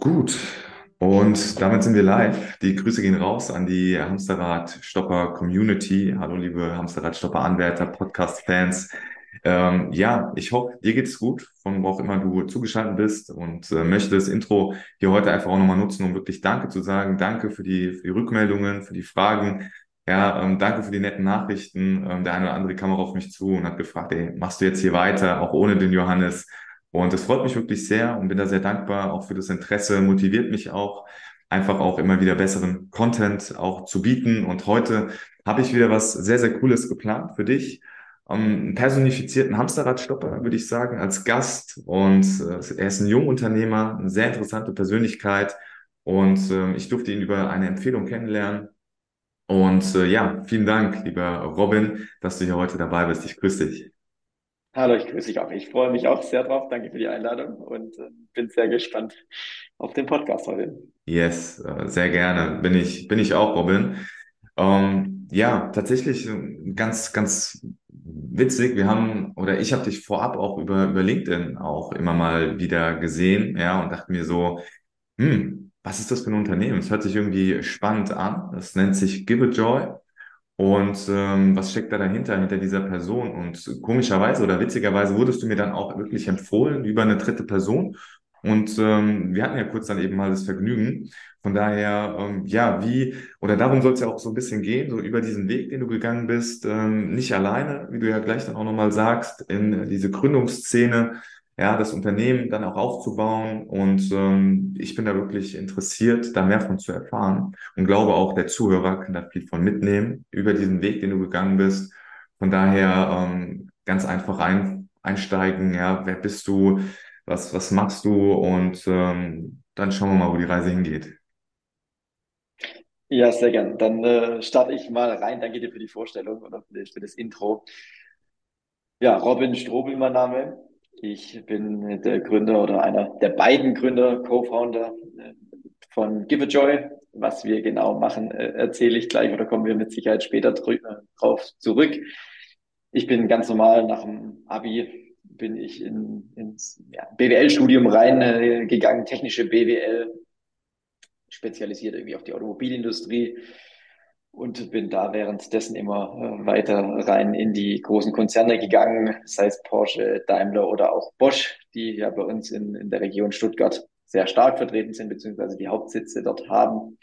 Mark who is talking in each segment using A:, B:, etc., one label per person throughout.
A: Gut, und damit sind wir live. Die Grüße gehen raus an die Hamsterrad-Stopper Community. Hallo, liebe Hamsterrad-Stopper-Anwärter, Podcast-Fans. Ähm, ja, ich hoffe, dir geht es gut, von wo auch immer du zugeschaltet bist und äh, möchte das Intro hier heute einfach auch nochmal nutzen, um wirklich Danke zu sagen. Danke für die, für die Rückmeldungen, für die Fragen. Ja, ähm, danke für die netten Nachrichten. Ähm, der eine oder andere kam auch auf mich zu und hat gefragt, ey, machst du jetzt hier weiter, auch ohne den Johannes? Und es freut mich wirklich sehr und bin da sehr dankbar auch für das Interesse, motiviert mich auch, einfach auch immer wieder besseren Content auch zu bieten. Und heute habe ich wieder was sehr, sehr Cooles geplant für dich. Ähm, einen personifizierten Hamsterradstopper, würde ich sagen, als Gast. Und äh, er ist ein Jungunternehmer, eine sehr interessante Persönlichkeit. Und äh, ich durfte ihn über eine Empfehlung kennenlernen. Und äh, ja, vielen Dank, lieber Robin, dass du hier heute dabei bist. Ich grüße dich.
B: Hallo, ich grüße dich auch. Ich freue mich auch sehr drauf. Danke für die Einladung und äh, bin sehr gespannt auf den Podcast heute.
A: Yes, äh, sehr gerne. Bin ich, bin ich auch, Robin. Ähm, ja, tatsächlich äh, ganz, ganz witzig. Wir haben, oder ich habe dich vorab auch über, über LinkedIn auch immer mal wieder gesehen, ja, und dachte mir so, hm, was ist das für ein Unternehmen? Es hört sich irgendwie spannend an. Das nennt sich Give a Joy. Und ähm, was steckt da dahinter, hinter dieser Person? Und komischerweise oder witzigerweise wurdest du mir dann auch wirklich empfohlen über eine dritte Person. Und ähm, wir hatten ja kurz dann eben mal das Vergnügen. Von daher, ähm, ja, wie, oder darum soll es ja auch so ein bisschen gehen, so über diesen Weg, den du gegangen bist, ähm, nicht alleine, wie du ja gleich dann auch nochmal sagst, in diese Gründungsszene, ja, das Unternehmen dann auch aufzubauen. Und ähm, ich bin da wirklich interessiert, da mehr von zu erfahren und glaube auch, der Zuhörer kann da viel von mitnehmen über diesen Weg, den du gegangen bist. Von daher ähm, ganz einfach ein, einsteigen, ja, wer bist du, was, was machst du und ähm, dann schauen wir mal, wo die Reise hingeht.
B: Ja, sehr gern. Dann äh, starte ich mal rein. Danke dir für die Vorstellung oder für das, für das Intro. Ja, Robin Strobel, mein Name. Ich bin der Gründer oder einer der beiden Gründer, Co-Founder äh, von Give a Joy. Was wir genau machen, äh, erzähle ich gleich oder kommen wir mit Sicherheit später drauf zurück. Ich bin ganz normal nach dem Abi bin ich in, ins ja, BWL-Studium reingegangen, äh, technische BWL, spezialisiert irgendwie auf die Automobilindustrie und bin da währenddessen immer äh, weiter rein in die großen Konzerne gegangen, sei es Porsche, Daimler oder auch Bosch, die ja bei uns in, in der Region Stuttgart sehr stark vertreten sind, beziehungsweise die Hauptsitze dort haben.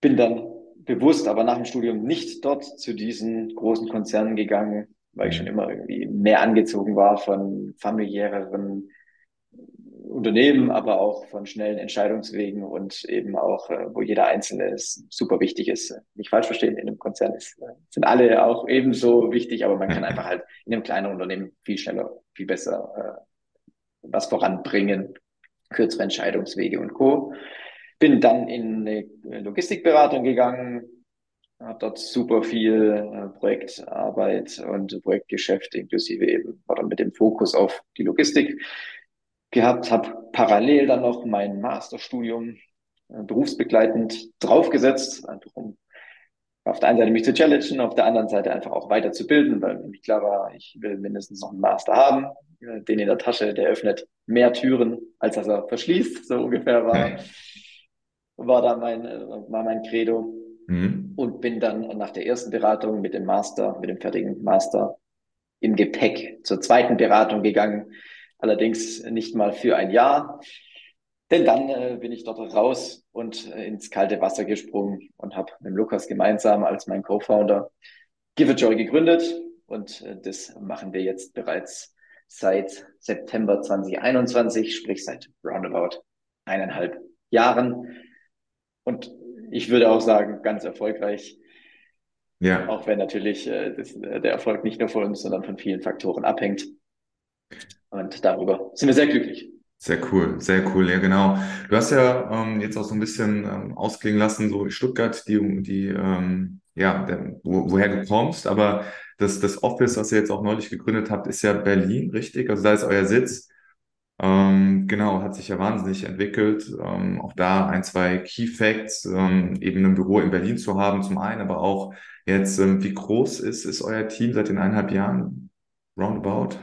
B: Bin dann bewusst, aber nach dem Studium nicht dort zu diesen großen Konzernen gegangen, weil ich schon immer irgendwie mehr angezogen war von familiäreren Unternehmen, aber auch von schnellen Entscheidungswegen und eben auch, äh, wo jeder Einzelne super wichtig ist. Nicht falsch verstehen, in einem Konzern ist, äh, sind alle auch ebenso wichtig, aber man kann einfach halt in einem kleinen Unternehmen viel schneller, viel besser äh, was voranbringen, kürzere Entscheidungswege und Co. Bin dann in eine Logistikberatung gegangen, habe dort super viel äh, Projektarbeit und Projektgeschäft inklusive eben oder mit dem Fokus auf die Logistik gehabt, habe parallel dann noch mein Masterstudium äh, berufsbegleitend draufgesetzt, einfach um auf der einen Seite mich zu challengen, auf der anderen Seite einfach auch weiterzubilden, weil mir klar war, ich will mindestens noch einen Master haben. Äh, den in der Tasche, der öffnet mehr Türen, als dass er verschließt, so ungefähr war, war da mein, äh, war mein Credo. Mhm. Und bin dann nach der ersten Beratung mit dem Master, mit dem fertigen Master im Gepäck zur zweiten Beratung gegangen, allerdings nicht mal für ein Jahr. Denn dann äh, bin ich dort raus und äh, ins kalte Wasser gesprungen und habe mit Lukas gemeinsam als mein Co-Founder Give a Joy gegründet. Und äh, das machen wir jetzt bereits seit September 2021, sprich seit roundabout eineinhalb Jahren. Und ich würde auch sagen, ganz erfolgreich. Ja. Auch wenn natürlich äh, das, äh, der Erfolg nicht nur von uns, sondern von vielen Faktoren abhängt. Und darüber sind wir sehr glücklich.
A: Sehr cool, sehr cool, ja genau. Du hast ja ähm, jetzt auch so ein bisschen ähm, ausklingen lassen, so Stuttgart, die, die ähm, ja, der, wo, woher du kommst, aber das, das Office, was ihr jetzt auch neulich gegründet habt, ist ja Berlin, richtig? Also da ist euer Sitz. Ähm, genau, hat sich ja wahnsinnig entwickelt. Ähm, auch da ein, zwei Key Facts, ähm, eben ein Büro in Berlin zu haben, zum einen, aber auch jetzt, ähm, wie groß ist, ist euer Team seit den eineinhalb Jahren? Roundabout?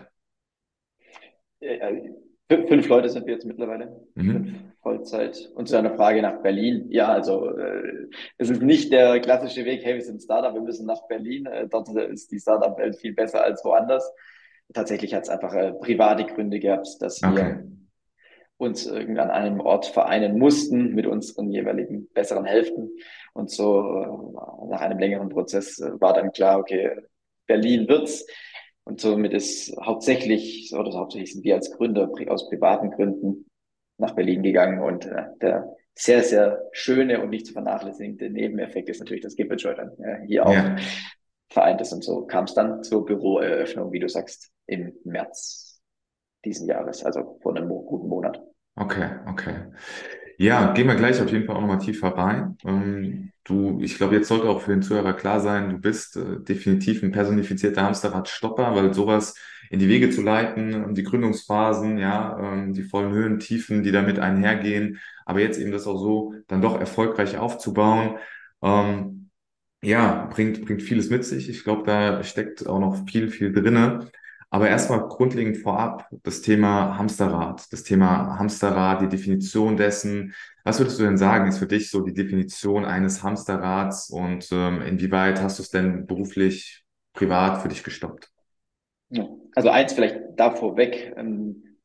B: Fünf Leute sind wir jetzt mittlerweile. Mhm. Fünf Vollzeit. Und zu deiner Frage nach Berlin. Ja, also äh, es ist nicht der klassische Weg, hey, wir sind Startup, wir müssen nach Berlin. Äh, dort ist die Startup-Welt viel besser als woanders. Tatsächlich hat es einfach äh, private Gründe gehabt, dass wir
A: Okay.
B: uns irgendwie an einem Ort vereinen mussten mit unseren jeweiligen besseren Hälften. Und so äh, nach einem längeren Prozess äh, war dann klar, okay, Berlin wird's. Und somit ist hauptsächlich, oder hauptsächlich sind wir als Gründer aus privaten Gründen nach Berlin gegangen. Und äh, der sehr, sehr schöne und nicht zu vernachlässigende Nebeneffekt ist natürlich, dass Gipfeljoy dann äh, hier auch
A: Ja.
B: vereint ist. Und so kam es dann zur Büroeröffnung, wie du sagst, im März diesen Jahres, also vor einem guten Monat.
A: Okay, okay. Ja, gehen wir gleich auf jeden Fall auch nochmal tiefer rein. Ähm, du, ich glaube, jetzt sollte auch für den Zuhörer klar sein, du bist äh, definitiv ein personifizierter Hamsterrad-Stopper, weil sowas in die Wege zu leiten, die Gründungsphasen, ja, ähm, die vollen Höhen, Tiefen, die damit einhergehen, aber jetzt eben das auch so dann doch erfolgreich aufzubauen, ähm, ja, bringt, bringt vieles mit sich. Ich glaube, da steckt auch noch viel, viel drinne. Aber erstmal grundlegend vorab das Thema Hamsterrad, das Thema Hamsterrad, die Definition dessen. Was würdest du denn sagen, ist für dich so die Definition eines Hamsterrads und ähm, inwieweit hast du es denn beruflich, privat für dich gestoppt?
B: Also eins vielleicht davor weg, ähm,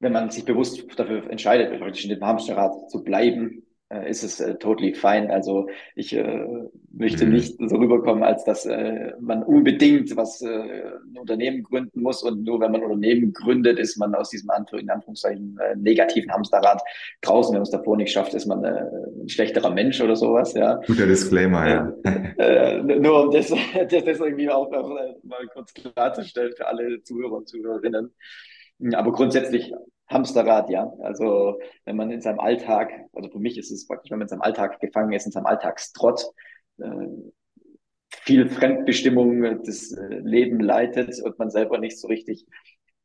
B: wenn man sich bewusst dafür entscheidet, praktisch in dem Hamsterrad zu bleiben, ist es äh, totally fine. Also ich äh, möchte
A: Mhm.
B: nicht so rüberkommen, als dass äh, man unbedingt was äh, ein Unternehmen gründen muss und nur wenn man ein Unternehmen gründet, ist man aus diesem Anführ- in Anführungszeichen äh, negativen Hamsterrad draußen. Wenn man es davor nicht schafft, ist man äh, ein schlechterer Mensch oder sowas. Ja.
A: Guter Disclaimer, ja.
B: Äh, nur um das, das, das irgendwie auch äh, mal kurz klarzustellen für alle Zuhörer und Zuhörerinnen. Aber grundsätzlich Hamsterrad, ja. Also wenn man in seinem Alltag, also für mich ist es praktisch, wenn man in seinem Alltag gefangen ist, in seinem Alltagstrott, äh, viel Fremdbestimmung äh, das äh, Leben leitet und man selber nicht so richtig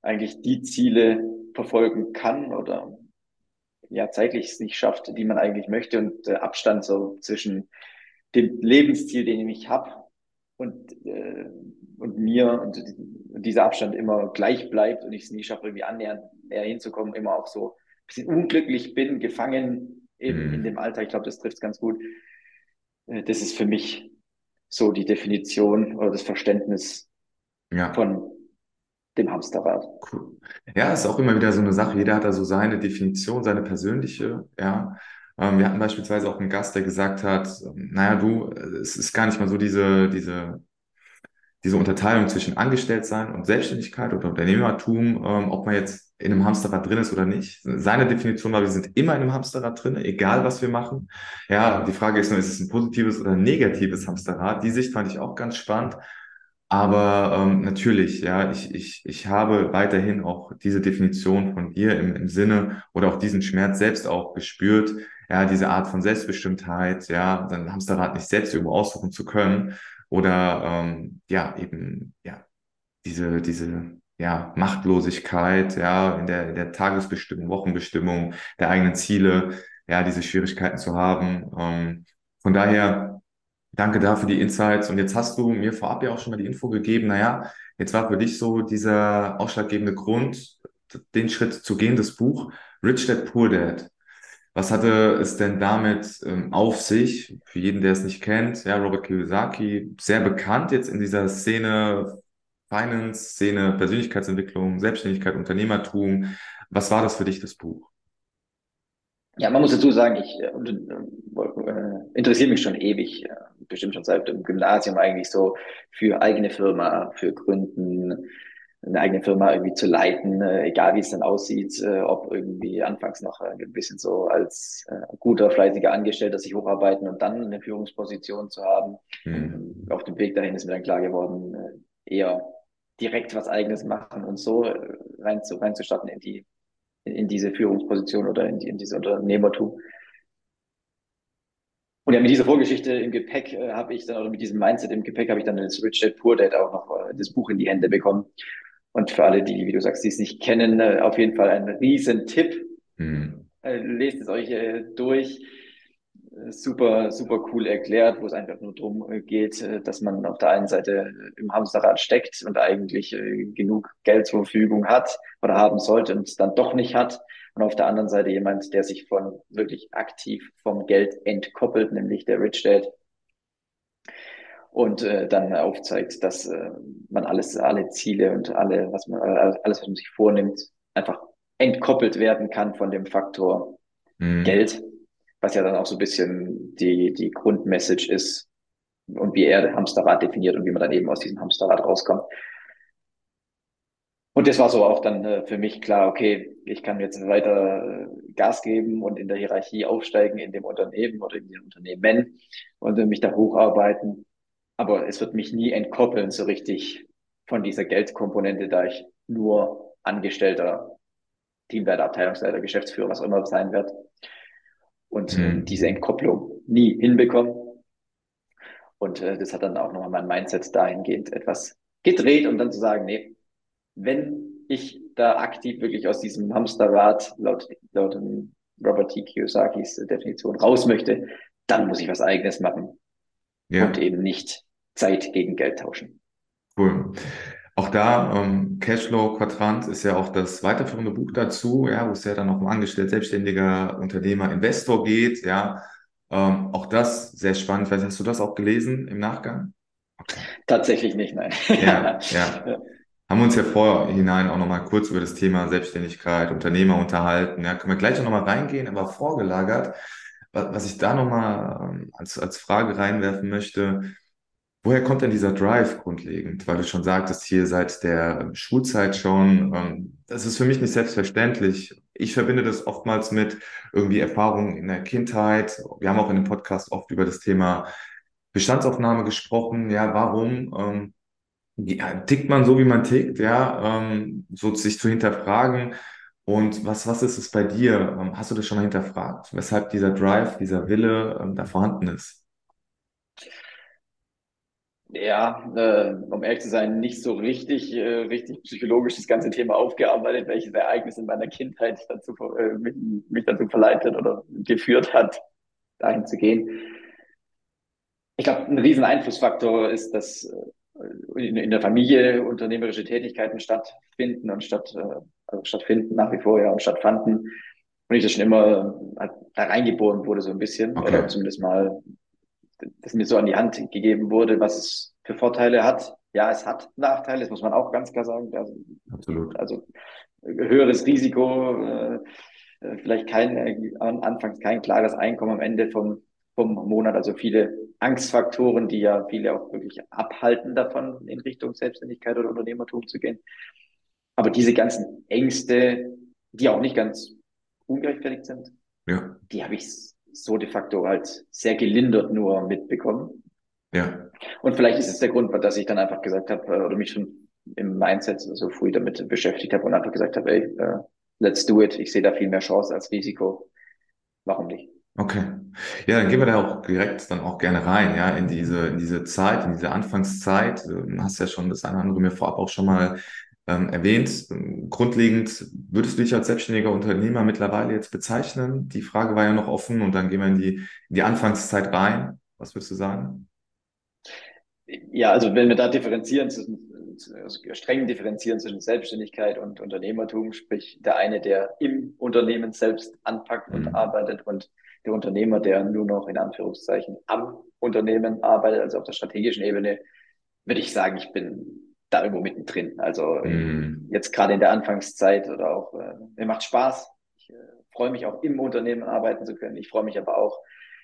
B: eigentlich die Ziele verfolgen kann oder ja zeitlich es nicht schafft, die man eigentlich möchte und der Abstand so zwischen dem Lebensziel, den ich habe und äh, und mir und dieser Abstand immer gleich bleibt und ich es nie schaffe, irgendwie annähernd näher hinzukommen, immer auch so ein bisschen unglücklich bin, gefangen eben in
A: Mhm.
B: dem Alter. Ich glaube, das trifft es ganz gut. Äh, Das ist für mich so die Definition oder das Verständnis
A: Ja.
B: von dem Hamsterrad.
A: Cool. Ja, ist auch immer wieder so eine Sache. Jeder hat da so seine Definition, seine persönliche, ja. Ähm, wir hatten beispielsweise auch einen Gast, der gesagt hat, ähm, naja, du, äh, es ist gar nicht mal so diese, diese, diese Unterteilung zwischen Angestelltsein und Selbstständigkeit oder Unternehmertum, ähm, ob man jetzt in einem Hamsterrad drin ist oder nicht. Seine Definition war, wir sind immer in einem Hamsterrad drin, egal was wir machen. Ja, die Frage ist nur, ist es ein positives oder ein negatives Hamsterrad? Die Sicht fand ich auch ganz spannend. Aber ähm, natürlich, ja, ich, ich, ich habe weiterhin auch diese Definition von dir im, im Sinne oder auch diesen Schmerz selbst auch gespürt, ja, diese Art von Selbstbestimmtheit, ja, dann Hamsterrad nicht selbst irgendwo aussuchen zu können oder ähm, ja, eben, ja, diese, diese, ja, Machtlosigkeit, ja, in der, der Tagesbestimmung, Wochenbestimmung der eigenen Ziele, ja, diese Schwierigkeiten zu haben. Ähm, von daher, Danke dafür die Insights. Und jetzt hast du mir vorab ja auch schon mal die Info gegeben, naja, jetzt war für dich so dieser ausschlaggebende Grund, den Schritt zu gehen, das Buch Rich Dad Poor Dad. Was hatte es denn damit ähm, auf sich? Für jeden, der es nicht kennt, ja, Robert Kiyosaki, sehr bekannt jetzt in dieser Szene Finance, Szene Persönlichkeitsentwicklung, Selbstständigkeit, Unternehmertum. Was war das für dich, das Buch?
B: Ja, man muss dazu sagen, ich äh, äh, interessiere mich schon ewig, äh, bestimmt schon seit dem Gymnasium eigentlich so für eigene Firma, für Gründen, eine eigene Firma irgendwie zu leiten, äh, egal wie es dann aussieht, äh, ob irgendwie anfangs noch äh, ein bisschen so als äh, guter, fleißiger Angestellter sich hocharbeiten und dann eine Führungsposition zu haben.
A: Hm.
B: Ähm, auf dem Weg dahin ist mir dann klar geworden, äh, eher direkt was Eigenes machen und so äh, rein zu, reinzustarten in die in, in diese Führungsposition oder in, die, in diese Unternehmertum. Und ja, mit dieser Vorgeschichte im Gepäck habe ich dann, oder mit diesem Mindset im Gepäck habe ich dann das Rich Dad Poor Dad auch noch das Buch in die Hände bekommen. Und für alle, die, wie du sagst, die es nicht kennen, äh, auf jeden Fall ein riesen Tipp.
A: Hm.
B: Äh, lest es euch äh, durch. super, super cool erklärt, wo es einfach nur darum geht, dass man auf der einen Seite im Hamsterrad steckt und eigentlich genug Geld zur Verfügung hat oder haben sollte und es dann doch nicht hat. Und auf der anderen Seite jemand, der sich von wirklich aktiv vom Geld entkoppelt, nämlich der Rich Dad. Und äh, dann aufzeigt, dass äh, man alles, alle Ziele und alle, was man, alles, was man sich vornimmt, einfach entkoppelt werden kann von dem Faktor mhm. Geld was ja dann auch so ein bisschen die, die Grundmessage ist und wie er Hamsterrad definiert und wie man dann eben aus diesem Hamsterrad rauskommt. Und das war so auch dann äh, für mich klar, okay, ich kann jetzt weiter äh, Gas geben und in der Hierarchie aufsteigen in dem Unternehmen oder in den Unternehmen und äh, mich da hocharbeiten. Aber es wird mich nie entkoppeln so richtig von dieser Geldkomponente, da ich nur Angestellter, Teamleiter, Abteilungsleiter, Geschäftsführer, was auch immer sein wird und mhm. diese Entkopplung nie hinbekommen. Und äh, das hat dann auch nochmal mein Mindset dahingehend etwas gedreht und dann zu sagen, nee, wenn ich da aktiv wirklich aus diesem Hamsterrad laut, laut Robert T. Kiyosakis Definition raus möchte, dann muss ich was eigenes machen ja. und eben nicht Zeit gegen Geld tauschen.
A: Cool. Auch da, ähm, Cashflow-Quadrant ist ja auch das weiterführende Buch dazu, ja, wo es ja dann auch um angestellt, selbstständiger Unternehmer, Investor geht, ja. Ähm, auch das sehr spannend. Vielleicht hast du das auch gelesen im Nachgang?
B: Okay. Tatsächlich nicht, nein.
A: Ja, ja. ja. Haben wir uns ja vorhinein auch nochmal kurz über das Thema Selbstständigkeit, Unternehmer unterhalten. Ja, können wir gleich noch mal reingehen, aber vorgelagert, was ich da nochmal ähm, als, als Frage reinwerfen möchte, Woher kommt denn dieser Drive grundlegend? Weil du schon sagtest, hier seit der Schulzeit schon, ähm, das ist für mich nicht selbstverständlich. Ich verbinde das oftmals mit irgendwie Erfahrungen in der Kindheit. Wir haben auch in dem Podcast oft über das Thema Bestandsaufnahme gesprochen. Ja, warum ähm, ja, tickt man so, wie man tickt? Ja, ähm, so sich zu hinterfragen. Und was, was ist es bei dir? Hast du das schon mal hinterfragt? Weshalb dieser Drive, dieser Wille da vorhanden ist?
B: Ja, äh, um ehrlich zu sein, nicht so richtig, äh, richtig psychologisch das ganze Thema aufgearbeitet, welches Ereignis in meiner Kindheit dazu, äh, mich, mich dazu verleitet oder geführt hat, dahin zu gehen. Ich glaube, ein riesen Einflussfaktor ist, dass äh, in, in der Familie unternehmerische Tätigkeiten stattfinden und statt, äh, also stattfinden nach wie vor ja und stattfanden. Und ich das schon immer halt da reingeboren wurde, so ein bisschen, okay. oder zumindest mal das mir so an die Hand gegeben wurde, was es für Vorteile hat. Ja, es hat Nachteile, das muss man auch ganz klar sagen. Also, Absolut. Also höheres Risiko, äh, vielleicht kein, äh, anfangs kein klares Einkommen am Ende vom, vom Monat, also viele Angstfaktoren, die ja viele auch wirklich abhalten davon, in Richtung Selbstständigkeit oder Unternehmertum zu gehen. Aber diese ganzen Ängste, die auch nicht ganz ungerechtfertigt sind, ja. die habe ich so de facto halt sehr gelindert nur mitbekommen. Ja. Und vielleicht ist es der Grund, dass ich dann einfach gesagt habe, äh, oder mich schon im Mindset so früh damit beschäftigt habe und einfach gesagt habe, ey, uh, let's do it. Ich sehe da viel mehr Chance als Risiko. Warum nicht?
A: Okay. Ja, dann gehen wir da auch direkt dann auch gerne rein, ja, in diese, in diese Zeit, in diese Anfangszeit. Du hast ja schon das eine oder andere mir vorab auch schon mal ähm, erwähnt. Grundlegend würdest du dich als selbstständiger Unternehmer mittlerweile jetzt bezeichnen? Die Frage war ja noch offen und dann gehen wir in die, in die Anfangszeit rein. Was würdest du sagen?
B: Ja, also wenn wir da differenzieren zwischen, also streng differenzieren zwischen Selbstständigkeit und Unternehmertum, sprich der eine, der im Unternehmen selbst anpackt und mhm. arbeitet und der Unternehmer, der nur noch in Anführungszeichen am Unternehmen arbeitet, also auf der strategischen Ebene, würde ich sagen, ich bin da irgendwo mittendrin. Also mm. jetzt gerade in der Anfangszeit oder auch, äh, mir macht Spaß. Ich äh, freue mich auch im Unternehmen arbeiten zu können. Ich freue mich aber auch,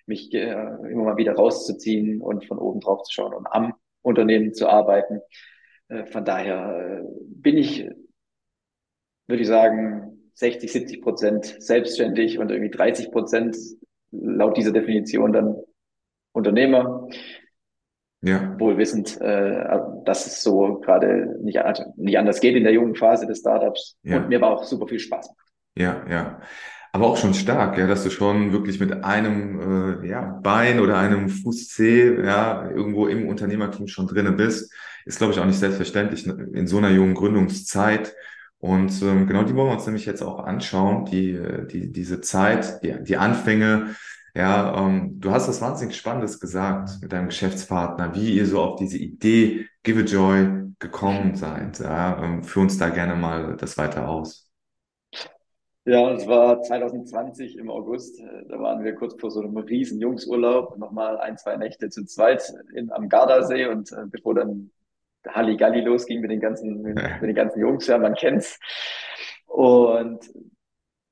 B: mich äh, immer mal wieder rauszuziehen und von oben drauf zu schauen und am Unternehmen zu arbeiten. Äh, von daher äh, bin ich, würde ich sagen, 60, 70 Prozent selbstständig und irgendwie 30 Prozent laut dieser Definition dann Unternehmer. Ja. Wohl wissend, äh, dass es so gerade nicht, nicht anders geht in der jungen Phase des Startups ja. und mir aber auch super viel Spaß.
A: Ja, ja. Aber auch schon stark, ja, dass du schon wirklich mit einem äh, ja, Bein oder einem Fuß C ja, irgendwo im Unternehmertum schon drinne bist, ist, glaube ich, auch nicht selbstverständlich in so einer jungen Gründungszeit. Und ähm, genau die wollen wir uns nämlich jetzt auch anschauen, die, die, diese Zeit, die, die Anfänge, Ja, ähm, du hast was wahnsinnig Spannendes gesagt mit deinem Geschäftspartner, wie ihr so auf diese Idee Give a Joy gekommen seid. Ja, ähm, führ uns da gerne mal das weiter aus.
B: Ja, es war 2020 im August. Da waren wir kurz vor so einem riesen Jungsurlaub, nochmal ein, zwei Nächte zu zweit in, am Gardasee und äh, bevor dann Halligalli losging mit den ganzen, mit, mit den ganzen Jungs, ja, man kennt's. Und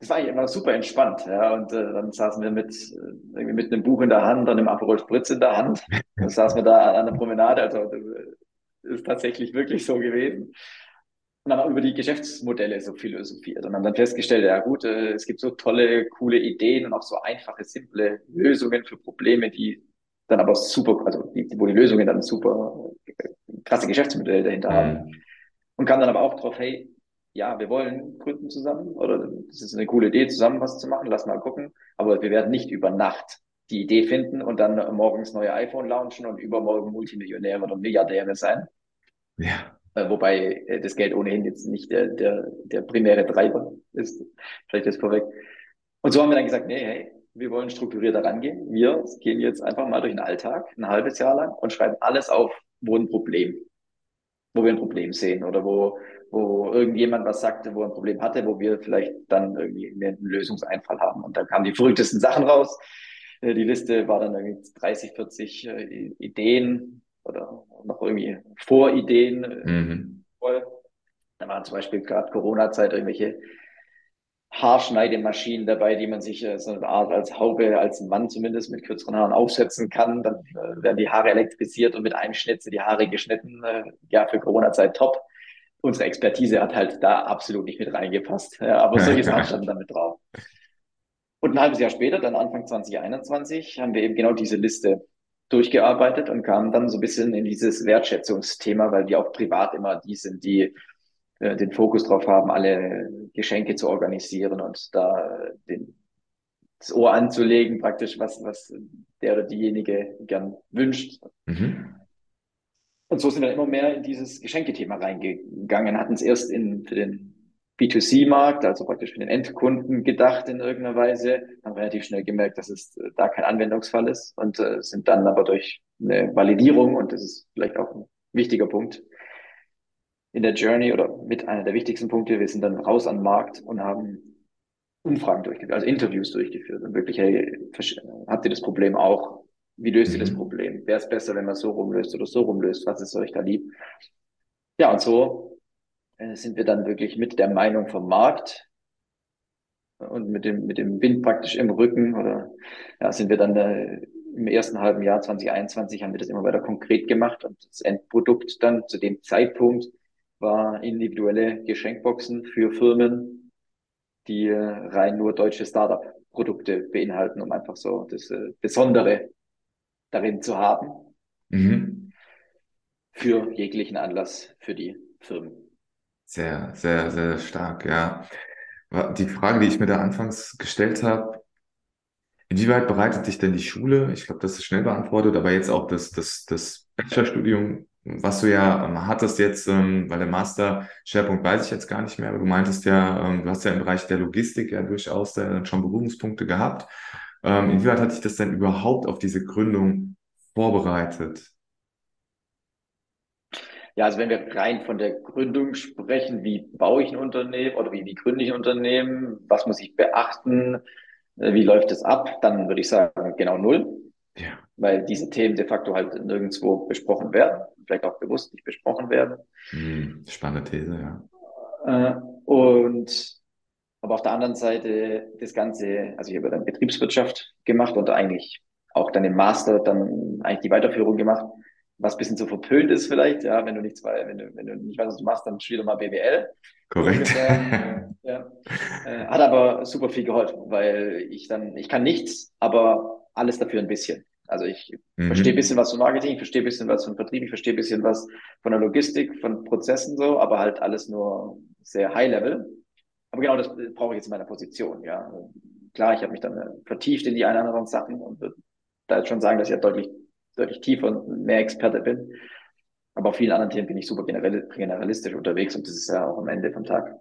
B: das war immer super entspannt, ja. Und äh, dann saßen wir mit, äh, irgendwie mit einem Buch in der Hand, dann einem Aperol Spritz in der Hand. Dann saßen wir da an der Promenade. Also das ist tatsächlich wirklich so gewesen. Und haben über die Geschäftsmodelle so philosophiert und haben dann festgestellt, ja gut, äh, es gibt so tolle, coole Ideen und auch so einfache, simple Lösungen für Probleme, die dann aber super, also die, wo die Lösungen dann super krasse Geschäftsmodelle dahinter mhm. haben. Und kam dann aber auch drauf, hey, ja, wir wollen gründen zusammen oder das ist eine coole Idee, zusammen was zu machen, lass mal gucken. Aber wir werden nicht über Nacht die Idee finden und dann morgens neue iPhone launchen und übermorgen Multimillionäre oder Milliardäre sein. Ja. Äh, wobei äh, das Geld ohnehin jetzt nicht der, der, der primäre Treiber ist. Vielleicht ist vorweg. Und so haben wir dann gesagt, nee, hey, wir wollen strukturierter rangehen. Wir gehen jetzt einfach mal durch den Alltag, ein halbes Jahr lang und schreiben alles auf, wo ein Problem, wo wir ein Problem sehen oder wo, wo irgendjemand was sagte, wo er ein Problem hatte, wo wir vielleicht dann irgendwie einen Lösungseinfall haben. Und da kamen die verrücktesten Sachen raus. Äh, die Liste war dann irgendwie 30, 40 Ideen, oder noch irgendwie Vorideen äh, mhm. voll. Da waren zum Beispiel gerade Corona-Zeit irgendwelche Haarschneidemaschinen dabei, die man sich äh, so eine Art als Haube, als Mann zumindest mit kürzeren Haaren aufsetzen kann. Dann äh, werden die Haare elektrisiert und mit einem Schnitt sind die Haare geschnitten. Äh, ja, für Corona-Zeit top. Unsere Expertise hat halt da absolut nicht mit reingepasst. Ja, aber solche Sachen standen damit drauf. Und ein halbes Jahr später, dann Anfang 2021, haben wir eben genau diese Liste durchgearbeitet und kamen dann so ein bisschen in dieses Wertschätzungsthema, weil wir auch privat immer die sind, die äh, den Fokus drauf haben, alle Geschenke zu organisieren und da den, das Ohr anzulegen, praktisch, was, was der oder diejenige gern wünscht. Mhm. Und so sind wir immer mehr in dieses Geschenkethema reingegangen, hatten es erst in, für den B2C-Markt, also praktisch für den Endkunden gedacht in irgendeiner Weise, haben relativ schnell gemerkt, dass es äh, da kein Anwendungsfall ist und äh, sind dann aber durch eine Validierung, und das ist vielleicht auch ein wichtiger Punkt in der Journey oder mit einer der wichtigsten Punkte, wir sind dann raus an den Markt und haben Umfragen durchgeführt, also Interviews durchgeführt und wirklich, hey, habt ihr das Problem auch? Wie löst ihr das mhm. Problem? Wäre es besser, wenn man so rumlöst oder so rumlöst? Was ist euch da lieb? Ja, und so äh, sind wir dann wirklich mit der Meinung vom Markt und mit dem, mit dem Wind praktisch im Rücken oder ja, sind wir dann äh, im ersten halben Jahr 2021 haben wir das immer weiter konkret gemacht und das Endprodukt dann zu dem Zeitpunkt war individuelle Geschenkboxen für Firmen, die äh, rein nur deutsche Startup-Produkte beinhalten, um einfach so das äh, Besondere darin zu haben. Mhm. Für jeglichen Anlass für die Firmen.
A: Sehr, sehr, sehr stark, ja. Die Frage, die ich mir da anfangs gestellt habe, inwieweit bereitet dich denn die Schule? Ich glaube, das ist schnell beantwortet, aber jetzt auch das, das, das Bachelorstudium, was du ja ähm, hattest jetzt, ähm, weil der Master-Schwerpunkt weiß ich jetzt gar nicht mehr, aber du meintest ja, ähm, du hast ja im Bereich der Logistik ja durchaus da schon Berührungspunkte gehabt. Ähm, inwieweit hat dich das denn überhaupt auf diese Gründung vorbereitet?
B: Ja, also wenn wir rein von der Gründung sprechen, wie baue ich ein Unternehmen oder wie, wie gründe ich ein Unternehmen, was muss ich beachten, äh, wie läuft es ab, dann würde ich sagen, genau null. Ja. Weil diese Themen de facto halt nirgendwo besprochen werden, vielleicht auch bewusst nicht besprochen werden.
A: Hm, spannende These, ja.
B: Äh, und aber auf der anderen Seite das Ganze, also ich habe dann Betriebswirtschaft gemacht und eigentlich auch dann im Master dann eigentlich die Weiterführung gemacht was bisschen so verpönt ist vielleicht, ja, wenn du nichts, wenn du, wenn du nicht weißt, was du machst, dann studier mal BWL.
A: Korrekt.
B: ja. Äh, hat aber super viel geholfen, weil ich dann, ich kann nichts, aber alles dafür ein bisschen. Also ich mhm. verstehe ein bisschen was von Marketing, ich verstehe ein bisschen was von Vertrieb, ich verstehe ein bisschen was von der Logistik, von Prozessen so, aber halt alles nur sehr high level. Aber genau das brauche ich jetzt in meiner Position, ja. Klar, ich habe mich dann vertieft in die ein oder anderen Sachen und würde da jetzt schon sagen, dass ich ja deutlich deutlich tiefer und mehr Experte bin. Aber auf vielen anderen Themen bin ich super generell, generalistisch unterwegs und das ist ja auch am Ende vom Tag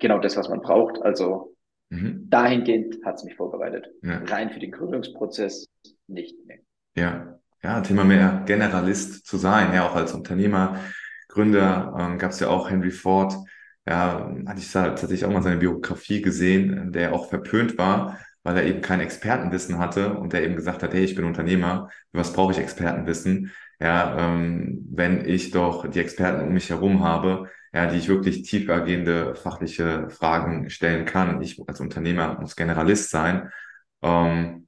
B: genau das, was man braucht. Also Mhm. Dahingehend hat es mich vorbereitet.
A: Ja.
B: Rein für den Gründungsprozess nicht mehr.
A: Ja, ja, Thema mehr Generalist zu sein, ja, auch als Unternehmer, Gründer, ähm, gab es ja auch Henry Ford, ja, hatte ich tatsächlich auch mal seine Biografie gesehen, der auch verpönt war, weil er eben kein Expertenwissen hatte und der eben gesagt hat, hey, ich bin Unternehmer, was brauche ich Expertenwissen? Ja, ähm, wenn ich doch die Experten um mich herum habe, ja, die ich wirklich tiefergehende fachliche Fragen stellen kann. Ich als Unternehmer muss Generalist sein. Ähm,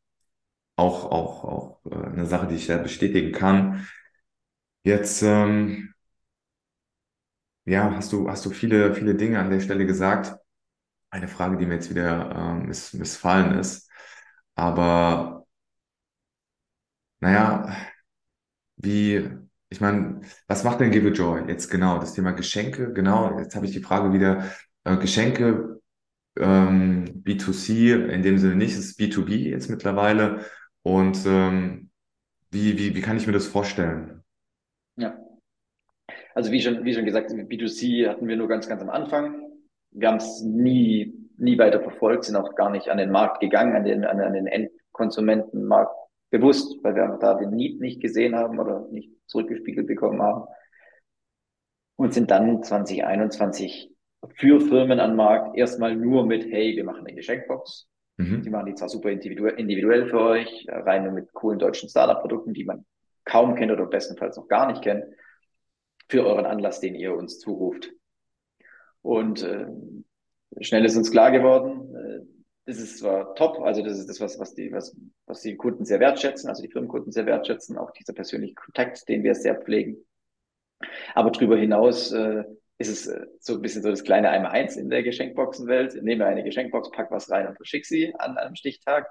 A: auch, auch, auch äh, eine Sache, die ich sehr bestätigen kann. Jetzt, ähm, ja, hast du, hast du viele, viele Dinge an der Stelle gesagt. Eine Frage, die mir jetzt wieder ähm, miss missfallen ist. Aber naja, wie, ich meine, was macht denn Give a Joy jetzt genau? Das Thema Geschenke, genau, jetzt habe ich die Frage wieder, äh, Geschenke, ähm, B2C, in dem Sinne nicht, es ist B2B jetzt mittlerweile. Und ähm, wie, wie, wie kann ich mir das vorstellen?
B: Ja. Also wie schon, wie schon gesagt, B2C hatten wir nur ganz, ganz am Anfang. Wir haben es nie, nie weiter verfolgt, sind auch gar nicht an den Markt gegangen, an den, an, an den Endkonsumentenmarkt bewusst, weil wir einfach da den Need nicht gesehen haben oder nicht zurückgespiegelt bekommen haben. Und sind dann 2021 für Firmen an Markt erstmal nur mit, hey, wir machen eine Geschenkbox. Mhm. Die machen die zwar super individuell für euch, rein nur mit coolen deutschen Startup-Produkten, die man kaum kennt oder bestenfalls noch gar nicht kennt, für euren Anlass, den ihr uns zuruft. Und äh, schnell ist uns klar geworden, äh, das ist zwar top, also das ist das, was, was, die, was, was die Kunden sehr wertschätzen, also die Firmenkunden sehr wertschätzen, auch dieser persönliche Kontakt, den wir sehr pflegen. Aber darüber hinaus äh, ist es äh, so ein bisschen so das kleine einmal eins in der Geschenkboxenwelt. Nehme eine Geschenkbox, pack was rein und verschick sie an einem Stichtag.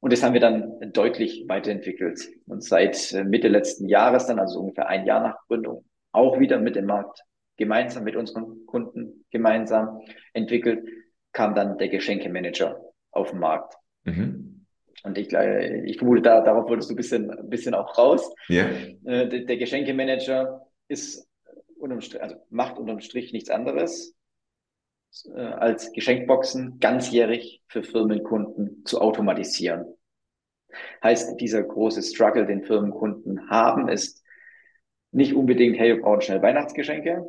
B: Und das haben wir dann deutlich weiterentwickelt. Und seit äh, Mitte letzten Jahres dann, also ungefähr ein Jahr nach Gründung, auch wieder mit dem Markt gemeinsam, mit unseren Kunden gemeinsam entwickelt kam dann der Geschenkemanager auf den Markt. Mhm. Und ich, ich vermute, da, darauf wolltest du ein bisschen, ein bisschen auch raus.
A: Yeah.
B: Äh, der, der Geschenkemanager ist unterm Strich, also macht unterm Strich nichts anderes, äh, als Geschenkboxen ganzjährig für Firmenkunden zu automatisieren. Heißt, dieser große Struggle, den Firmenkunden haben, ist nicht unbedingt, hey, wir brauchen schnell Weihnachtsgeschenke,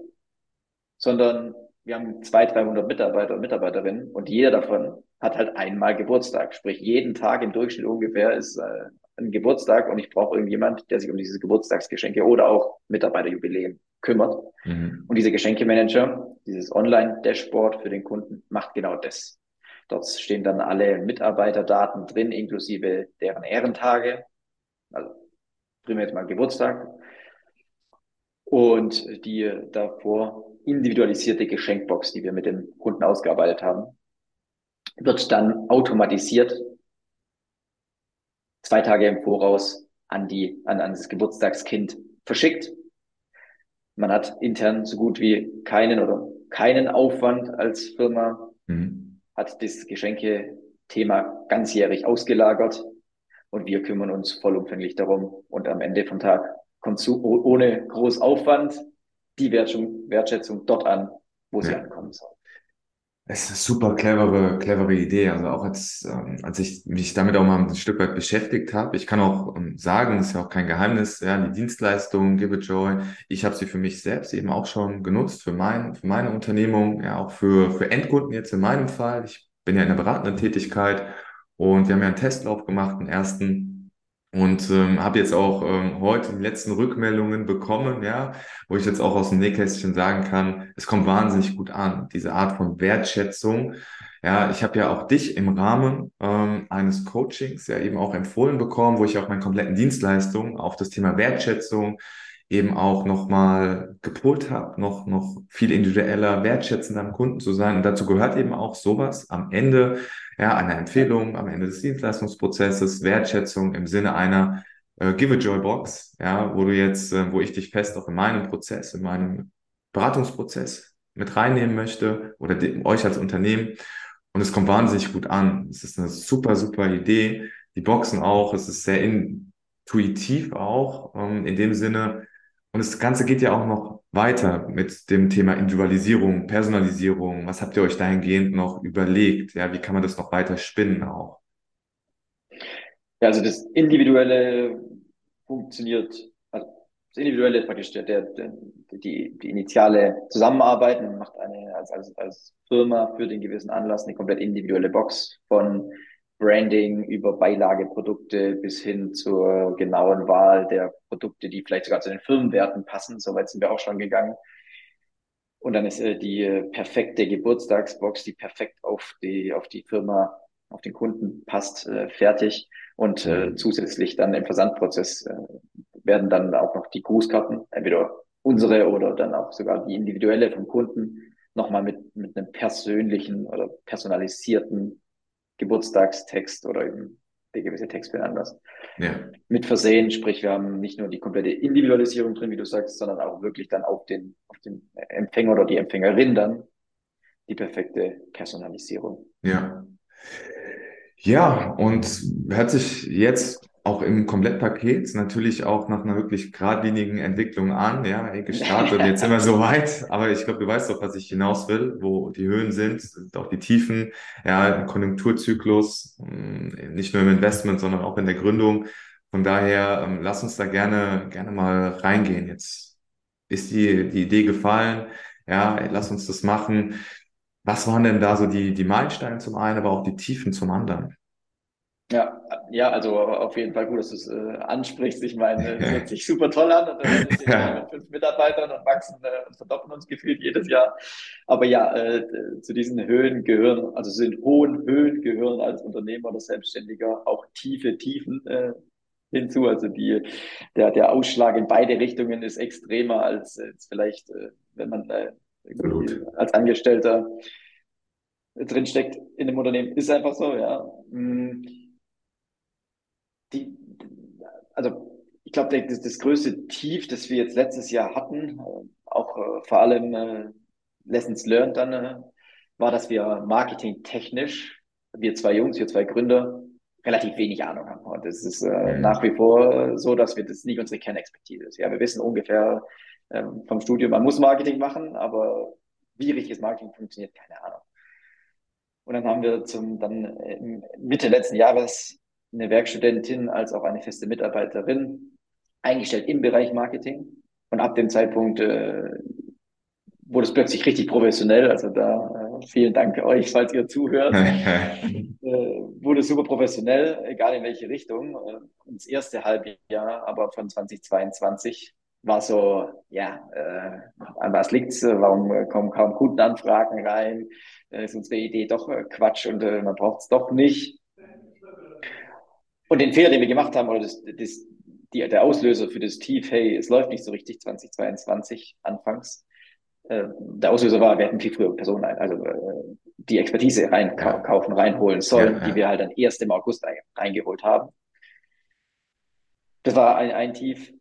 B: sondern wir haben 200, 300 Mitarbeiter und Mitarbeiterinnen und jeder davon hat halt einmal Geburtstag. Sprich, jeden Tag im Durchschnitt ungefähr ist äh, ein Geburtstag und ich brauche irgendjemand, der sich um diese Geburtstagsgeschenke oder auch Mitarbeiterjubiläen kümmert. Mhm. Und dieser Geschenkemanager, dieses Online-Dashboard für den Kunden macht genau das. Dort stehen dann alle Mitarbeiterdaten drin, inklusive deren Ehrentage. Also primär jetzt mal Geburtstag. Und die davor individualisierte Geschenkbox, die wir mit dem Kunden ausgearbeitet haben, wird dann automatisiert zwei Tage im Voraus an die, an, an das Geburtstagskind verschickt. Man hat intern so gut wie keinen oder keinen Aufwand als Firma, mhm. hat das Geschenke-Thema ganzjährig ausgelagert und wir kümmern uns vollumfänglich darum und am Ende vom Tag zu, ohne groß Aufwand die Wertschätzung dort an, wo sie ja. ankommen soll.
A: Es ist eine super clevere, clevere Idee. Also auch als, ähm, als ich mich damit auch mal ein Stück weit beschäftigt habe. Ich kann auch ähm, sagen, ist ja auch kein Geheimnis, ja, die Dienstleistung Give It Joy. Ich habe sie für mich selbst eben auch schon genutzt, für mein, für meine Unternehmung, ja, auch für, für Endkunden jetzt in meinem Fall. Ich bin ja in der beratenden Tätigkeit und wir haben ja einen Testlauf gemacht, einen ersten und ähm, habe jetzt auch ähm, heute die letzten Rückmeldungen bekommen, ja, wo ich jetzt auch aus dem Nähkästchen sagen kann, es kommt wahnsinnig gut an, diese Art von Wertschätzung. Ja, ich habe ja auch dich im Rahmen ähm, eines Coachings ja eben auch empfohlen bekommen, wo ich auch meine kompletten Dienstleistungen auf das Thema Wertschätzung eben auch nochmal gepolt habe, noch, noch viel individueller, wertschätzender am Kunden zu sein. Und dazu gehört eben auch sowas am Ende, ja, eine Empfehlung am Ende des Dienstleistungsprozesses, Wertschätzung im Sinne einer äh, Give a Joy Box, ja, wo du jetzt, äh, wo ich dich fest auch in meinem Prozess, in meinem Beratungsprozess mit reinnehmen möchte oder die, euch als Unternehmen. Und es kommt wahnsinnig gut an. Es ist eine super, super Idee. Die Boxen auch, es ist sehr intuitiv auch, ähm, in dem Sinne, Und das Ganze geht ja auch noch weiter mit dem Thema Individualisierung, Personalisierung. Was habt ihr euch dahingehend noch überlegt? Ja, wie kann man das noch weiter spinnen auch?
B: Ja, also das Individuelle funktioniert, also das Individuelle ist praktisch der, der, die, die initiale Zusammenarbeit. Man macht eine als, als, als Firma für den gewissen Anlass eine komplett individuelle Box von Branding über Beilageprodukte bis hin zur genauen Wahl der Produkte, die vielleicht sogar zu den Firmenwerten passen. Soweit sind wir auch schon gegangen. Und dann ist äh, die äh, perfekte Geburtstagsbox, die perfekt auf die, auf die Firma, auf den Kunden passt, äh, fertig. Und äh, zusätzlich dann im Versandprozess äh, werden dann auch noch die Grußkarten, entweder unsere oder dann auch sogar die individuelle vom Kunden, nochmal mit, mit einem persönlichen oder personalisierten Geburtstagstext oder eben der gewisse Text für anders. Ja. Mit Versehen, sprich, wir haben nicht nur die komplette Individualisierung drin, wie du sagst, sondern auch wirklich dann auf den, auf den Empfänger oder die Empfängerin dann die perfekte Personalisierung.
A: Ja. Ja, und hört sich jetzt auch im Komplettpaket natürlich auch nach einer wirklich geradlinigen Entwicklung an. Ja, ey, gestartet jetzt sind wir so weit. Aber ich glaube, du weißt doch, was ich hinaus will, wo die Höhen sind, auch die Tiefen. Ja, im Konjunkturzyklus, hm, nicht nur im Investment, sondern auch in der Gründung. Von daher, ähm, lass uns da gerne, gerne mal reingehen. Jetzt ist die, die Idee gefallen. Ja, lass uns das machen. Was waren denn da so die, die Meilensteine zum einen, aber auch die Tiefen zum anderen?
B: Ja, ja, also auf jeden Fall gut, dass du es äh, ansprichst. Ich meine, es hört sich super toll an. Und dann sind wir mit fünf Mitarbeitern und wachsen äh, und verdoppeln uns gefühlt jedes Jahr. Aber ja, äh, zu diesen Höhen gehören, also sind hohen Höhen gehören als Unternehmer oder Selbstständiger auch tiefe Tiefen äh, hinzu. Also die, der, der Ausschlag in beide Richtungen ist extremer als, als vielleicht, äh, wenn man äh, als Angestellter drinsteckt in dem Unternehmen. Ist einfach so, ja. Hm die, also ich glaube, das, das größte Tief, das wir jetzt letztes Jahr hatten, äh, auch äh, vor allem äh, Lessons Learned dann, äh, war, dass wir marketingtechnisch, wir zwei Jungs, wir zwei Gründer, relativ wenig Ahnung haben. Und es ist äh, mhm. nach wie vor so, dass wir das nicht unsere Kernexpertise ist. Ja, wir wissen ungefähr ähm, vom Studium, man muss Marketing machen, aber wie richtiges Marketing funktioniert, keine Ahnung. Und dann haben wir zum dann Mitte letzten Jahres eine Werkstudentin als auch eine feste Mitarbeiterin eingestellt im Bereich Marketing. Und ab dem Zeitpunkt äh, wurde es plötzlich richtig professionell. Also da äh, vielen Dank euch, falls ihr zuhört. äh, wurde super professionell, egal in welche Richtung. Und das erste Halbjahr aber von 2022 war so, ja, äh, an was liegt's? Warum kommen kaum Kundenanfragen rein? Äh, ist unsere Idee doch äh, Quatsch und äh, man braucht es doch nicht. Und den Fehler, den wir gemacht haben, oder das, das, die, der Auslöser für das Tief, hey, es läuft nicht so richtig 2022 anfangs. Äh, der Auslöser war, wir hätten viel früher Personen, ein, also äh, die Expertise reinkaufen, reinholen sollen, ja, ja. die wir halt dann erst im August reingeholt haben. Das war ein, ein Tief,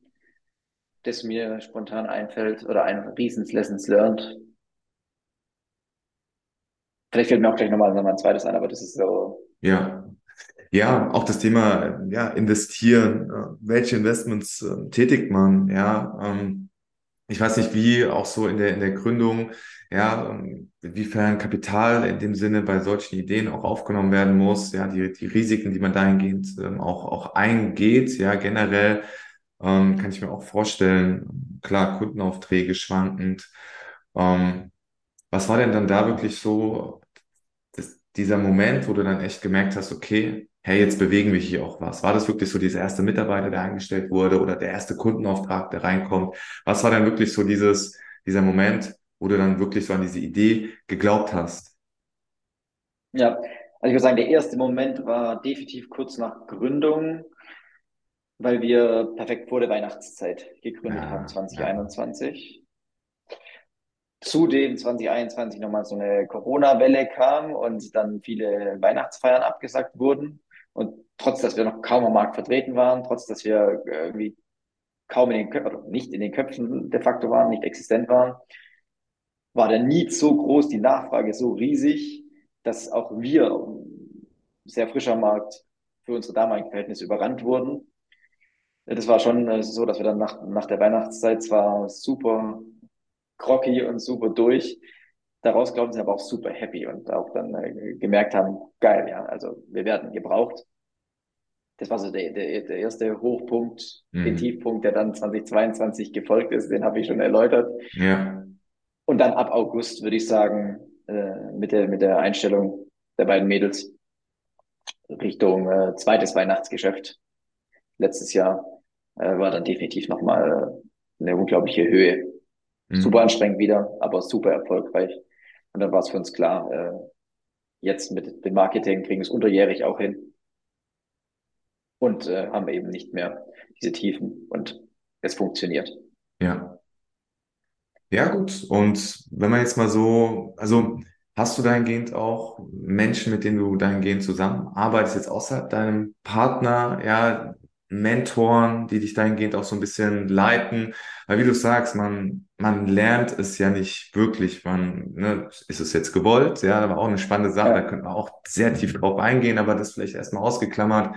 B: das mir spontan einfällt, oder ein Riesens Lessons Learned. Vielleicht fällt mir auch gleich nochmal noch mal ein zweites ein, aber das ist so.
A: Ja, ja, auch das Thema ja, investieren, äh, welche Investments äh, tätigt man, ja. Ähm, ich weiß nicht, wie auch so in der, in der Gründung, ja, ähm, inwiefern Kapital in dem Sinne bei solchen Ideen auch aufgenommen werden muss, ja, die, die Risiken, die man dahingehend ähm, auch, auch eingeht, ja, generell ähm, kann ich mir auch vorstellen, klar, Kundenaufträge schwankend. Ähm, was war denn dann da wirklich so das, dieser Moment, wo du dann echt gemerkt hast, okay, hey, jetzt bewegen wir hier auch was. War das wirklich so dieser erste Mitarbeiter, der eingestellt wurde oder der erste Kundenauftrag, der reinkommt? Was war dann wirklich so dieses, dieser Moment, wo du dann wirklich so an diese Idee geglaubt hast?
B: Ja, also ich würde sagen, der erste Moment war definitiv kurz nach Gründung, weil wir perfekt vor der Weihnachtszeit gegründet ja, haben, 2021. Ja. Zudem 2021 nochmal so eine Corona-Welle kam und dann viele Weihnachtsfeiern abgesagt wurden. Und trotz, dass wir noch kaum am Markt vertreten waren, trotz, dass wir irgendwie kaum in den Köpfen, oder nicht in den Köpfen de facto waren, nicht existent waren, war der Need so groß, die Nachfrage so riesig, dass auch wir, sehr frischer Markt, für unsere damaligen Verhältnisse überrannt wurden. das war schon äh, so, dass wir dann nach, nach der Weihnachtszeit zwar super groggy und super durch, daraus glauben sie aber auch super happy und auch dann äh, gemerkt haben, geil, ja, also wir werden gebraucht. Das war so der, der, der erste Hochpunkt, mhm. den Tiefpunkt, der dann 2022 gefolgt ist, den habe ich schon erläutert.
A: Ja.
B: Und dann ab August würde ich sagen, äh, mit der, mit der Einstellung der beiden Mädels Richtung äh, zweites Weihnachtsgeschäft letztes Jahr äh, war dann definitiv nochmal eine unglaubliche Höhe. Mhm. Super anstrengend wieder, aber super erfolgreich. Und dann war es für uns klar, äh, jetzt mit dem Marketing kriegen wir es unterjährig auch hin und äh, haben eben nicht mehr diese Tiefen und es funktioniert.
A: Ja. Ja, gut. Und wenn man jetzt mal so, also hast du dahingehend auch Menschen, mit denen du dahingehend zusammenarbeitest, jetzt außer deinem Partner, ja, Mentoren, die dich dahingehend auch so ein bisschen leiten. Weil wie du sagst, man, man lernt es ja nicht wirklich. Man, ne, ist es jetzt gewollt? Ja, da war auch eine spannende Sache. Da könnte man auch sehr tief drauf eingehen, aber das vielleicht erstmal ausgeklammert.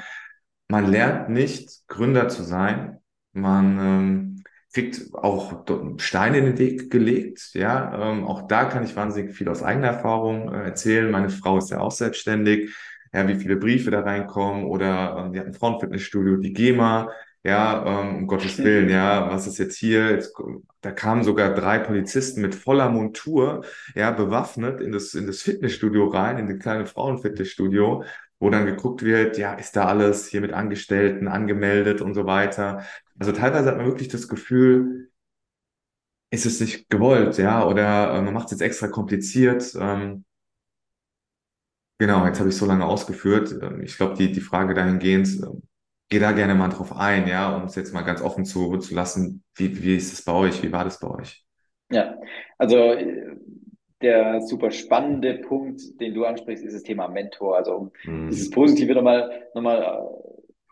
A: Man lernt nicht, Gründer zu sein. Man ähm, kriegt auch Steine in den Weg gelegt. Ja, ähm, auch da kann ich wahnsinnig viel aus eigener Erfahrung äh, erzählen. Meine Frau ist ja auch selbstständig ja, wie viele Briefe da reinkommen oder ähm, die hatten ein Frauenfitnessstudio, die GEMA, ja, ähm, um Gottes Willen, ja, was ist jetzt hier? Jetzt, da kamen sogar drei Polizisten mit voller Montur, ja, bewaffnet in das, in das Fitnessstudio rein, in das kleine Frauenfitnessstudio, wo dann geguckt wird, ja, ist da alles hier mit Angestellten angemeldet und so weiter. Also teilweise hat man wirklich das Gefühl, ist es nicht gewollt, ja, oder äh, man macht es jetzt extra kompliziert. Ähm, Genau, jetzt habe ich so lange ausgeführt. Ähm, ich glaube, die, die Frage dahingehend, ähm, geh da gerne mal drauf ein, ja, um es jetzt mal ganz offen zu, zu lassen. Wie, wie ist es bei euch? Wie war das bei euch?
B: Ja, also der super spannende Punkt, den du ansprichst, ist das Thema Mentor. Also um mhm. dieses Positive nochmal nochmal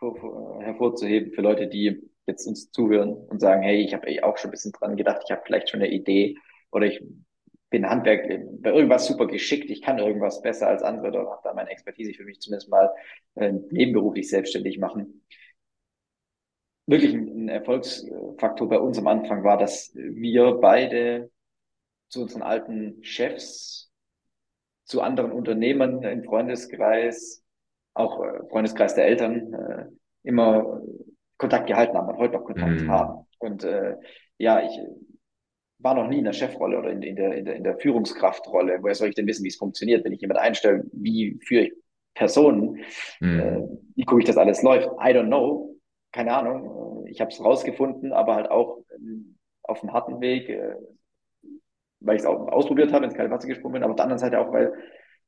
B: äh, hervorzuheben für Leute, die jetzt uns zuhören und sagen, hey, ich habe auch schon ein bisschen dran gedacht, ich habe vielleicht schon eine Idee oder ich bin Handwerk bei irgendwas super geschickt, ich kann irgendwas besser als andere oder habe da meine Expertise, ich will mich zumindest mal äh, nebenberuflich selbstständig machen. Wirklich ein, ein Erfolgsfaktor bei uns am Anfang war, dass wir beide zu unseren alten Chefs, zu anderen Unternehmern im Freundeskreis, auch äh, Freundeskreis der Eltern, äh, immer Kontakt gehalten haben und heute noch Kontakt mhm. haben. Und äh, ja, ich war noch nie in der Chefrolle oder in, in, der, in, der, in der Führungskraftrolle. Woher soll ich denn wissen, wie es funktioniert, wenn ich jemand einstelle? Wie führe ich Personen? Mhm. Äh, wie gucke ich, dass alles läuft? I don't know. Keine Ahnung. Ich habe es rausgefunden, aber halt auch ähm, auf einem harten Weg, äh, weil ich es auch ausprobiert habe, ins kalte Wasser gesprungen bin, aber auf der anderen Seite auch, weil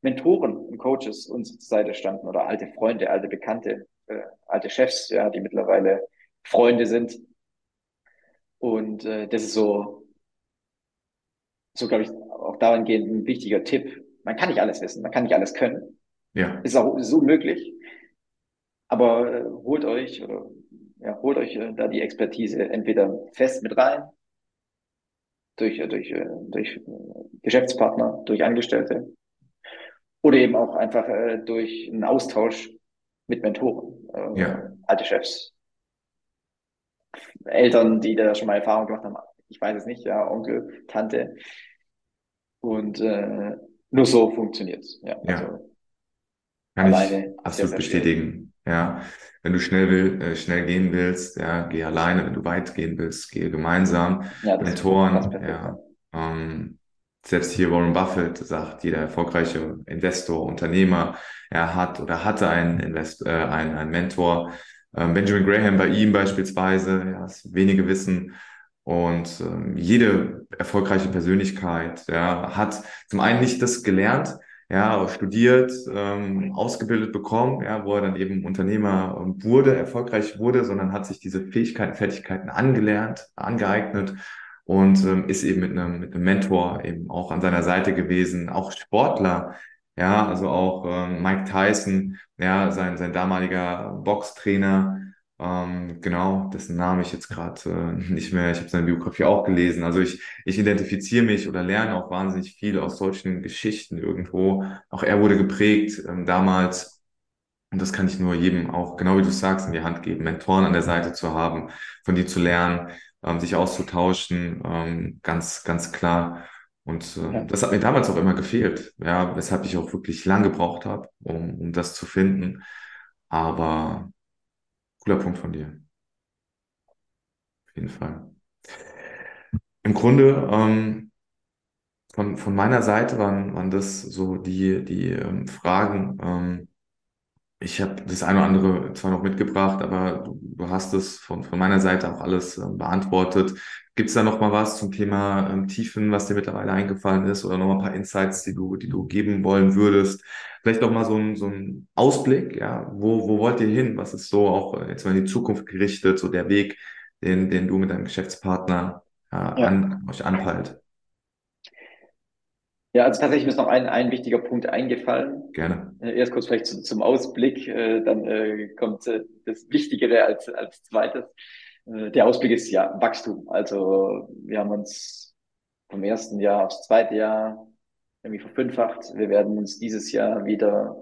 B: Mentoren und Coaches uns zur Seite standen oder alte Freunde, alte Bekannte, äh, alte Chefs, ja, die mittlerweile Freunde sind. Und äh, das ist so so glaube ich auch dahingehend ein wichtiger Tipp. Man kann nicht alles wissen, man kann nicht alles können.
A: Ja.
B: Ist auch ist unmöglich. Aber äh, holt euch oder ja, holt euch äh, da die Expertise entweder fest mit rein durch äh, durch äh, durch äh, Geschäftspartner, durch Angestellte oder eben auch einfach äh, durch einen Austausch mit Mentoren, äh, ja. alte Chefs, Eltern, die da schon mal Erfahrung gemacht haben, ich weiß es nicht, ja, Onkel, Tante. Und äh, nur so funktioniert es. Ja,
A: ja. Also, Kann alleine ich absolut bestätigen. Ja, wenn du schnell will, äh, schnell gehen willst, ja, geh alleine. Wenn du weit gehen willst, gehe gemeinsam. Ja, Mentoren, ja. Ähm, selbst hier Warren Buffett sagt, jeder erfolgreiche Investor, Unternehmer, er hat oder hatte einen, Invest, äh, einen, einen Mentor. Ähm, Benjamin Graham bei ihm beispielsweise, ja, wenige wissen, und ähm, jede erfolgreiche Persönlichkeit ja, hat zum einen nicht das gelernt, ja, studiert, ähm, ausgebildet bekommen, ja, wo er dann eben Unternehmer ähm, wurde, erfolgreich wurde, sondern hat sich diese Fähigkeiten, Fertigkeiten angelernt, angeeignet und ähm, ist eben mit einem, mit einem Mentor eben auch an seiner Seite gewesen, auch Sportler, ja, also auch ähm, Mike Tyson, ja, sein, sein damaliger Boxtrainer, ähm, genau, dessen Name ich jetzt gerade äh, nicht mehr, ich habe seine Biografie auch gelesen. Also ich, ich identifiziere mich oder lerne auch wahnsinnig viel aus solchen Geschichten irgendwo. Auch er wurde geprägt ähm, damals Und das kann ich nur jedem auch, genau wie du sagst, in die Hand geben, Mentoren an der Seite zu haben, von dir zu lernen, ähm, sich auszutauschen, ähm, ganz, ganz klar. Und äh,
B: Ja.
A: das hat mir damals auch immer gefehlt, ja, weshalb ich auch wirklich lang gebraucht habe, um, um das zu finden. Aber cooler Punkt von dir, auf jeden Fall. Im Grunde, ähm, von, von meiner Seite waren, waren das so die, die ähm, Fragen. Ähm, ich habe das eine oder andere zwar noch mitgebracht, aber du, du hast es von, von meiner Seite auch alles ähm, beantwortet. Gibt es da noch mal was zum Thema ähm, Tiefen, was dir mittlerweile eingefallen ist oder noch mal ein paar Insights, die du, die du geben wollen würdest? Vielleicht noch mal so ein, so ein Ausblick, ja, wo, wo wollt ihr hin? Was ist so auch äh, jetzt mal in die Zukunft gerichtet, so der Weg, den, den du mit deinem Geschäftspartner äh,
B: Ja.
A: an, euch anpeilt?
B: Ja, also tatsächlich ist noch ein, ein wichtiger Punkt eingefallen.
A: Gerne.
B: Äh, Erst kurz vielleicht zu, zum Ausblick, äh, dann äh, kommt äh, das Wichtigere als, als zweites. Äh, der Ausblick ist ja Wachstum. Also wir haben uns vom ersten Jahr aufs zweite Jahr irgendwie verfünffacht. Wir werden uns dieses Jahr wieder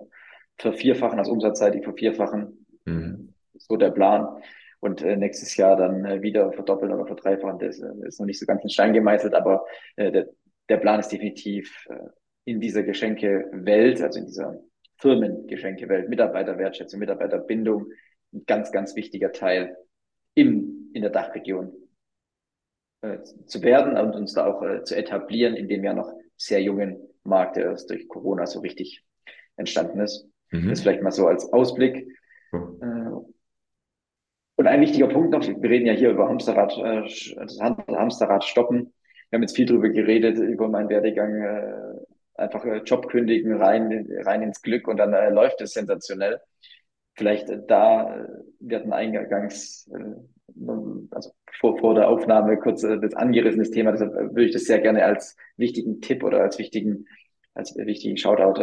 B: vervierfachen, also umsatzseitig vervierfachen.
A: Mhm.
B: So der Plan. Und äh, nächstes Jahr dann wieder verdoppeln oder verdreifachen. Das ist noch nicht so ganz in Stein gemeißelt, aber der, der Plan ist definitiv äh, in dieser Geschenkewelt, also in dieser Firmengeschenkewelt, Mitarbeiterwertschätzung, Mitarbeiterbindung, ein ganz, ganz wichtiger Teil im, in der Dachregion äh, zu werden und uns da auch äh, zu etablieren in dem ja noch sehr jungen Markt, der erst durch Corona so richtig entstanden ist.
A: Mhm.
B: Das vielleicht mal so als Ausblick. Und ein wichtiger Punkt noch, wir reden ja hier über Hamsterrad, das Hamsterrad stoppen. Wir haben jetzt viel darüber geredet, über meinen Werdegang, äh, einfach äh, Job kündigen, rein, rein ins Glück und dann äh, läuft es sensationell. Vielleicht äh, da, äh, wir hatten eingangs, also vor, vor der Aufnahme kurz das angerissenes Thema, deshalb würde ich das sehr gerne als wichtigen Tipp oder als wichtigen, als wichtigen Shoutout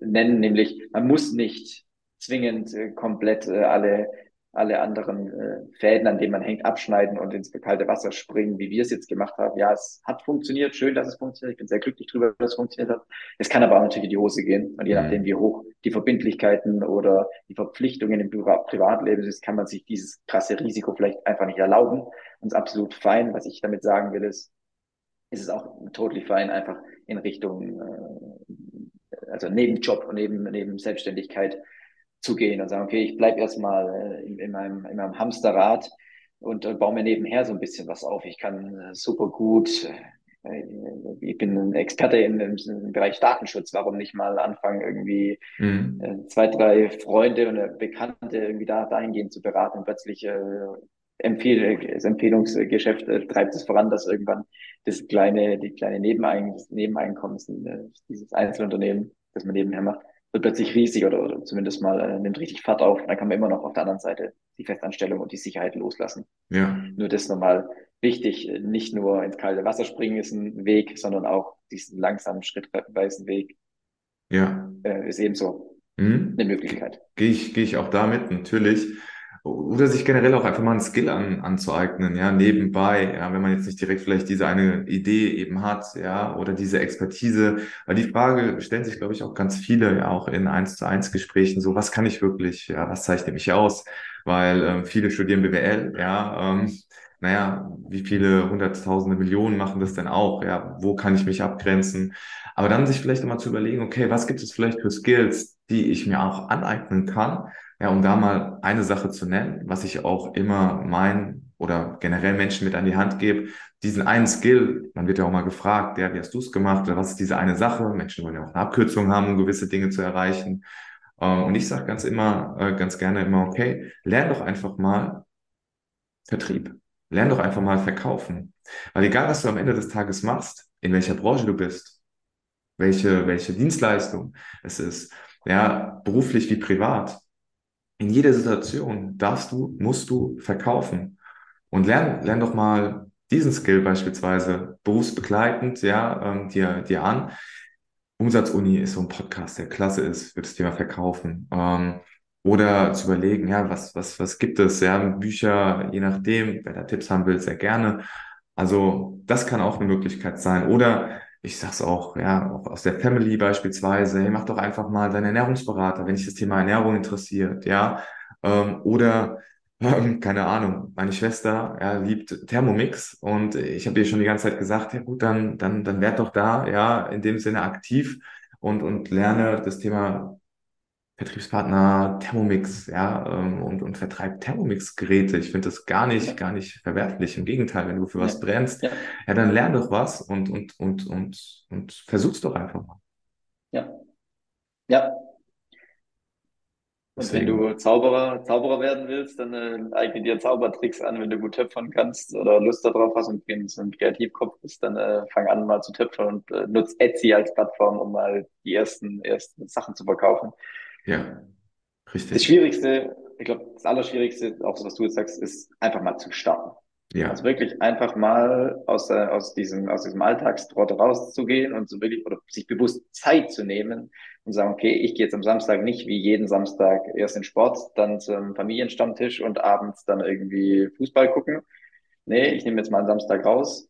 B: nennen, nämlich man muss nicht zwingend komplett alle alle anderen äh, Fäden, an denen man hängt, abschneiden und ins kalte Wasser springen, wie wir es jetzt gemacht haben. Ja, es hat funktioniert, schön, dass es funktioniert. Ich bin sehr glücklich darüber, dass es funktioniert hat. Es kann aber auch natürlich in die Hose gehen. Und je nachdem, wie hoch die Verbindlichkeiten oder die Verpflichtungen im Privatleben ist, kann man sich dieses krasse Risiko vielleicht einfach nicht erlauben. Und ist absolut fein. Was ich damit sagen will, ist, ist es auch totally fein, einfach in Richtung, äh, also neben Job und neben, neben Selbstständigkeit zu gehen und sagen, okay, ich bleibe erstmal äh, in, in, meinem, in meinem Hamsterrad und äh, baue mir nebenher so ein bisschen was auf. Ich kann äh, super gut, ich bin ein Experte im, im, Bereich Datenschutz. Warum nicht mal anfangen, irgendwie mhm. zwei, drei Freunde und Bekannte irgendwie da dahingehend zu beraten und plötzlich äh, Empfehl das Empfehlungsgeschäft äh, treibt es voran, dass irgendwann das kleine, die kleine Nebenein Nebeneinkommen, dieses Einzelunternehmen, das man nebenher macht, wird plötzlich riesig oder, oder zumindest mal äh, nimmt richtig Fahrt auf. Und dann kann man immer noch auf der anderen Seite die Festanstellung und die Sicherheit loslassen.
A: Ja.
B: Nur das nochmal wichtig, nicht nur ins kalte Wasser springen ist ein Weg, sondern auch diesen langsamen, schrittweisen Weg
A: ja.
B: äh, ist ebenso
A: mhm.
B: eine Möglichkeit.
A: Gehe ich, gehe ich auch damit, natürlich. Oder sich generell auch einfach mal einen Skill an, anzueignen, ja, nebenbei, ja, wenn man jetzt nicht direkt vielleicht diese eine Idee eben hat, ja, oder diese Expertise. Weil die Frage stellen sich, glaube ich, auch ganz viele, ja, auch in eins zu eins Gesprächen, so, was kann ich wirklich, ja, was zeichnet mich aus? Weil ähm, viele studieren BWL, ja, ähm, naja, wie viele hunderttausende Millionen machen das denn auch? Ja, wo kann ich mich abgrenzen? Aber dann sich vielleicht nochmal zu überlegen, okay, was gibt es vielleicht für Skills, die ich mir auch aneignen kann? Ja, um da mal eine Sache zu nennen, was ich auch immer meinen oder generell Menschen mit an die Hand gebe, diesen einen Skill, man wird ja auch mal gefragt, ja, wie hast du es gemacht oder was ist diese eine Sache? Menschen wollen ja auch eine Abkürzung haben, um gewisse Dinge zu erreichen. Und ich sage ganz immer, ganz gerne immer, okay, lern doch einfach mal Vertrieb. Lern doch einfach mal verkaufen. Weil egal, was du am Ende des Tages machst, in welcher Branche du bist, welche, welche Dienstleistung es ist, ja, beruflich wie privat, in jeder Situation darfst du, musst du verkaufen. Und lern, lern doch mal diesen Skill beispielsweise berufsbegleitend, ja, ähm, dir, dir an. Umsatzuni ist so ein Podcast, der klasse ist für das Thema Verkaufen. Ähm, oder zu überlegen, ja, was, was, was gibt es? Ja, Bücher, je nachdem, wer da Tipps haben will, sehr gerne. Also, das kann auch eine Möglichkeit sein. Oder ich sag's auch, ja, auch aus der Family beispielsweise, hey, mach doch einfach mal deinen Ernährungsberater, wenn dich das Thema Ernährung interessiert, ja. Ähm, oder ähm, keine Ahnung, meine Schwester ja, liebt Thermomix und ich habe ihr schon die ganze Zeit gesagt, ja gut, dann, dann, dann werd doch da, ja, in dem Sinne aktiv und, und lerne das Thema Vertriebspartner Thermomix, ja, ähm, und, und vertreibt Thermomix-Geräte. Ich finde das gar nicht, gar nicht verwerflich. Im Gegenteil, wenn du für was
B: Ja,
A: brennst,
B: ja,
A: ja, dann lern doch was und, und, und, und, und versuch's doch einfach mal.
B: ja, ja. Und wenn du Zauberer, Zauberer werden willst, dann äh, eigne dir Zaubertricks an. Wenn du gut töpfern kannst oder Lust darauf hast und so ein Kreativkopf bist, dann äh, fang an mal zu töpfern und äh, nutz Etsy als Plattform, um mal die ersten, ersten Sachen zu verkaufen.
A: Ja,
B: Das
A: richtig.
B: Schwierigste, ich glaube, das Allerschwierigste, auch so was du jetzt sagst, ist einfach mal zu starten. Also
A: Ja,
B: wirklich einfach mal aus, äh, aus diesem, aus diesem Alltagstrott rauszugehen und so wirklich, oder sich bewusst Zeit zu nehmen und sagen, okay, ich gehe jetzt am Samstag nicht wie jeden Samstag erst in Sport, dann zum Familienstammtisch und abends dann irgendwie Fußball gucken. Nee, ich nehme jetzt mal einen Samstag raus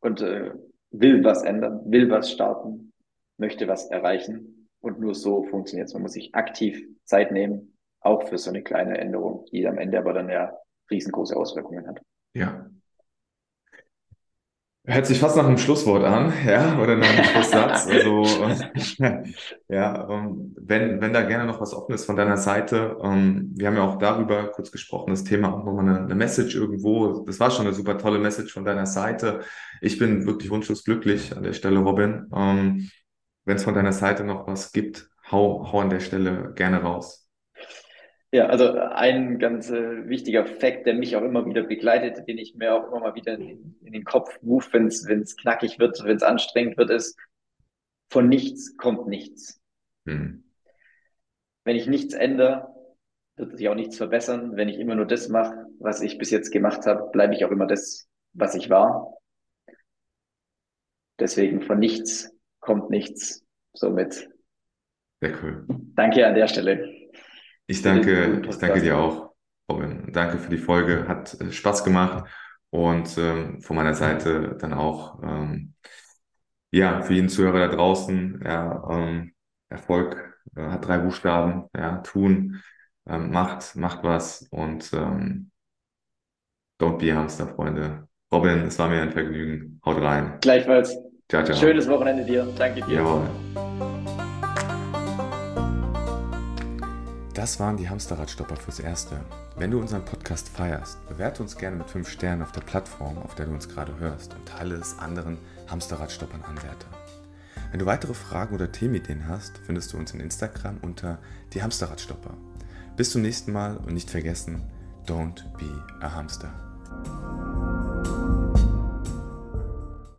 B: und äh, will was ändern, will was starten, möchte was erreichen. Und nur so funktioniert es. Man muss sich aktiv Zeit nehmen, auch für so eine kleine Änderung, die am Ende aber dann ja riesengroße Auswirkungen hat.
A: ja. Hört sich fast nach einem Schlusswort an, ja, oder nach einem Schlusssatz. Also, ja, ähm, wenn, wenn da gerne noch was offen ist von deiner Seite, ähm, wir haben ja auch darüber kurz gesprochen, das Thema auch nochmal eine, eine Message irgendwo. Das war schon eine super tolle Message von deiner Seite. Ich bin wirklich wunschlos glücklich an der Stelle, Robin. Wenn es von deiner Seite noch was gibt, hau, hau an der Stelle gerne raus.
B: Ja, also ein ganz äh, wichtiger Fakt, der mich auch immer wieder begleitet, den ich mir auch immer mal wieder in, in den Kopf rufe, wenn es wenn es knackig wird, wenn es anstrengend wird, ist, von nichts kommt nichts.
A: Hm.
B: Wenn ich nichts ändere, wird sich auch nichts verbessern. Wenn ich immer nur das mache, was ich bis jetzt gemacht habe, bleibe ich auch immer das, was ich war. Deswegen von nichts kommt nichts. Somit
A: Sehr cool.
B: danke an der Stelle
A: Ich danke, ich danke dir auch, Robin. Danke für die Folge. Hat äh, Spaß gemacht. Und ähm, von meiner Seite dann auch, ähm, ja, für jeden Zuhörer da draußen, ja, ähm, Erfolg äh, hat drei Buchstaben, ja, tun, ähm, macht, macht was und ähm, don't be a Hamster, Freunde. Robin, es war mir ein Vergnügen. Haut rein.
B: Gleichfalls
A: Ciao, ciao.
B: schönes Wochenende dir. Danke dir.
A: Jawohl. Das waren die Hamsterradstopper fürs Erste. Wenn du unseren Podcast feierst, bewerte uns gerne mit 5 Sternen auf der Plattform, auf der du uns gerade hörst und teile es anderen Hamsterradstoppern Anwärter. Wenn du weitere Fragen oder Themenideen hast, findest du uns in Instagram unter die Hamsterradstopper. Bis zum nächsten Mal und nicht vergessen, don't be a Hamster.